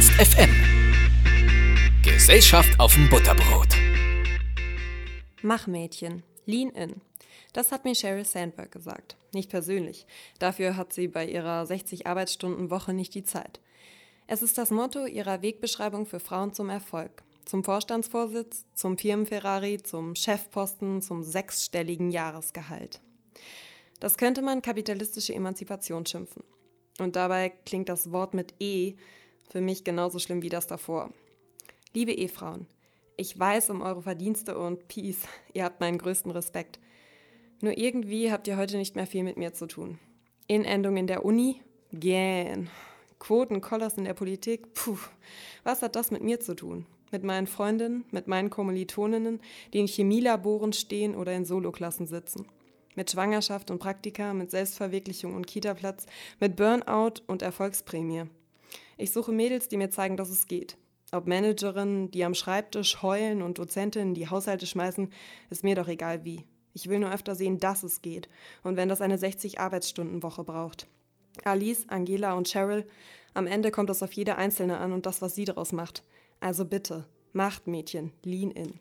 FM. Gesellschaft auf dem Butterbrot. Mach Mädchen, lean in. Das hat mir Sheryl Sandberg gesagt. Nicht persönlich. Dafür hat sie bei ihrer 60-Arbeitsstunden-Woche nicht die Zeit. Es ist das Motto ihrer Wegbeschreibung für Frauen zum Erfolg. Zum Vorstandsvorsitz, zum Firmenferrari, zum Chefposten, zum sechsstelligen Jahresgehalt. Das könnte man kapitalistische Emanzipation schimpfen. Und dabei klingt das Wort mit E für mich genauso schlimm wie das davor. Liebe Ehefrauen, ich weiß um eure Verdienste und Peace, ihr habt meinen größten Respekt. Nur irgendwie habt ihr heute nicht mehr viel mit mir zu tun. Inendung in der Uni? Gähn. Quoten, Collars in der Politik? Puh, was hat das mit mir zu tun? Mit meinen Freundinnen, mit meinen Kommilitoninnen, die in Chemielaboren stehen oder in Soloklassen sitzen? Mit Schwangerschaft und Praktika, mit Selbstverwirklichung und Kitaplatz, mit Burnout und Erfolgsprämie. Ich suche Mädels, die mir zeigen, dass es geht. Ob Managerinnen, die am Schreibtisch heulen und Dozentinnen, die Haushalte schmeißen, ist mir doch egal wie. Ich will nur öfter sehen, dass es geht. Und wenn das eine 60-Arbeitsstunden-Woche braucht. Alice, Angela und Cheryl, am Ende kommt es auf jede Einzelne an und das, was sie daraus macht. Also bitte, macht Mädchen, lean in.